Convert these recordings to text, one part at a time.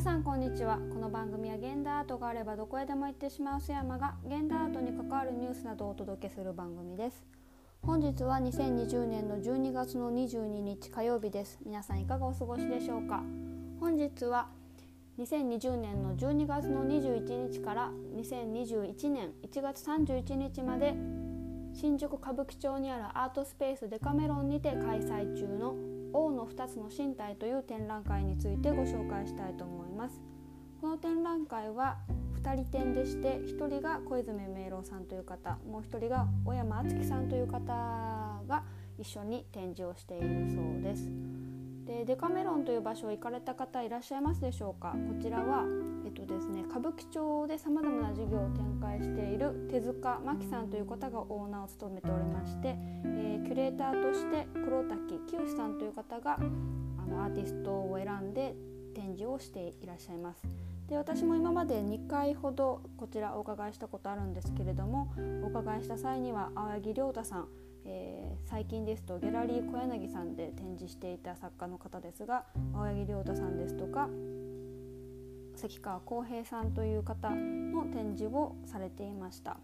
皆さんこんにちは。この番組は現代アートがあればどこへでも行ってしまう須山が現代アートに関わるニュースなどをお届けする番組です。本日は2020年の12月の22日火曜日です。皆さんいかがお過ごしでしょうか。本日は2020年の12月の21日から2021年1月31日まで新宿歌舞伎町にあるアートスペースデカメロンにて開催中の王の2つの身体という展覧会についてご紹介したいと思います。この展覧会は2人展でして1人が小泉明朗さんという方もう1人が小山敦樹さんという方が一緒に展示をしているそうです。でデカメロンという場所行かれた方いらっしゃいますでしょうか？こちらは、えっとですね、歌舞伎町でさまざまな事業を展開している手塚真紀さんという方がオーナーを務めておりまして、えー、キュレーターとして黒滝清さんという方があのアーティストを選んで展示をしていらっしゃいます。で私も今まで2回ほどこちらお伺いしたことあるんですけれどもお伺いした際には青柳亮太さんえー、最近ですとギャラリー小柳さんで展示していた作家の方ですが青柳亮太さんですとか関川浩平さんという方の展示をされていました。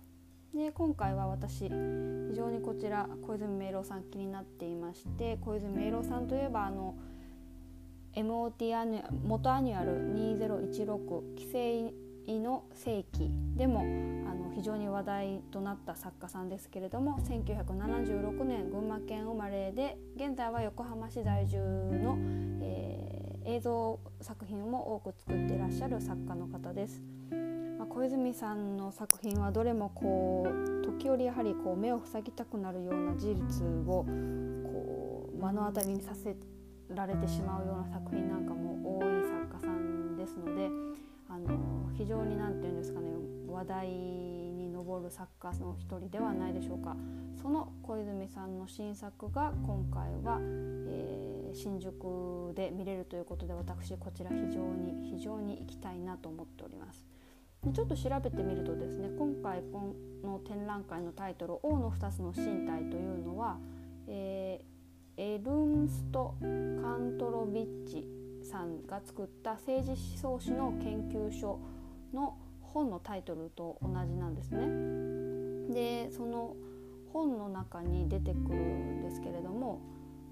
で今回は私非常にこちら小泉明郎さん気になっていまして小泉明郎さんといえばあの MOT アニ MOTアニュアル2016キセイノセイキでもあの非常に話題となった作家さんですけれども1976年群馬県生まれで現在は横浜市在住の、えー、映像作品も多く作っていらっしゃる作家の方です。まあ、小泉さんの作品はどれもこう時折やはりこう目を塞ぎたくなるような事実をこう目の当たりにさせられてしまうような作品なんかも多い作家さんですので。あの非常に何て言うんですかね話題に上る作家の一人ではないでしょうかその小泉さんの新作が今回は、えー、新宿で見れるということで私こちら非常に非常に行きたいなと思っております。ちょっと調べてみるとですね今回この展覧会のタイトル「王の2つの身体」というのは、えー、エルンスト・カントロビッチさんが作った政治思想史の研究所の本のタイトルと同じなんですね。でその本の中に出てくるんですけれども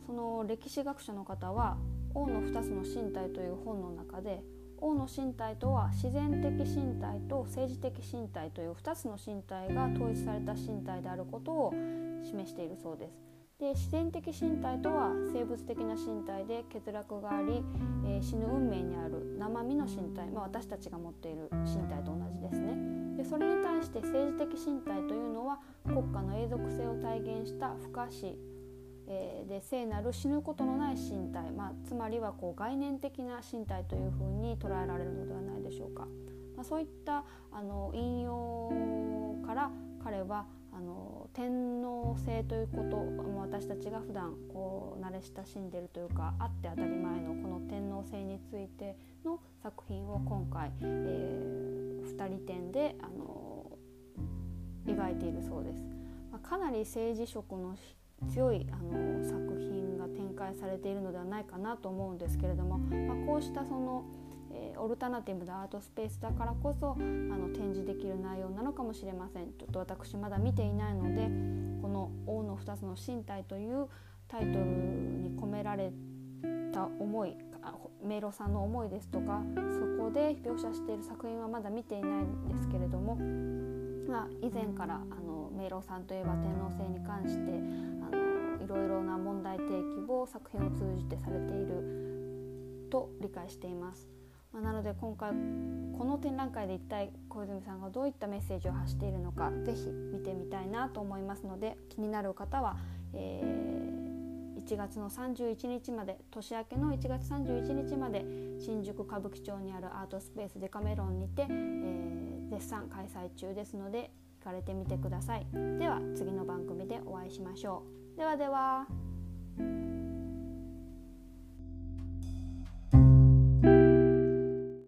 その歴史学者の方は「王の2つの身体」という本の中で王の身体とは自然的身体と政治的身体という2つの身体が統一された身体であることを示しているそうです。で自然的身体とは生物的な身体で欠落があり、えー、死ぬ運命にある生身の身体、まあ、私たちが持っている身体と同じですねでそれに対して政治的身体というのは国家の永続性を体現した不可視、えー、で聖なる死ぬことのない身体、まあ、つまりはこう概念的な身体というふうに捉えられるのではないでしょうか。まあ、そういったあの引用から彼はあの天皇制ということ私たちが普段こう慣れ親しんでるというかあって当たり前のこの天皇制についての作品を今回、えー、2人展であの描いているそうです。まあ、かなり政治色の強いあの作品が展開されているのではないかなと思うんですけれども、まあ、こうしたそのえー、オルタナティブなアートスペースだからこそあの展示できる内容なのかもしれませんちょっと私まだ見ていないのでこの「王の2つの身体」というタイトルに込められた思い迷路さんの思いですとかそこで描写している作品はまだ見ていないんですけれども、まあ、以前からあの迷路さんといえば天皇制に関してあのいろいろな問題提起を作品を通じてされていると理解しています。まあ、なので今回この展覧会で一体小泉さんがどういったメッセージを発しているのか是非見てみたいなと思いますので気になる方は、えー、1月の31日まで年明けの1月31日まで新宿歌舞伎町にあるアートスペースデカメロンにて、えー、絶賛開催中ですので行かれてみてください。では次の番組でお会いしましょう。ではでは。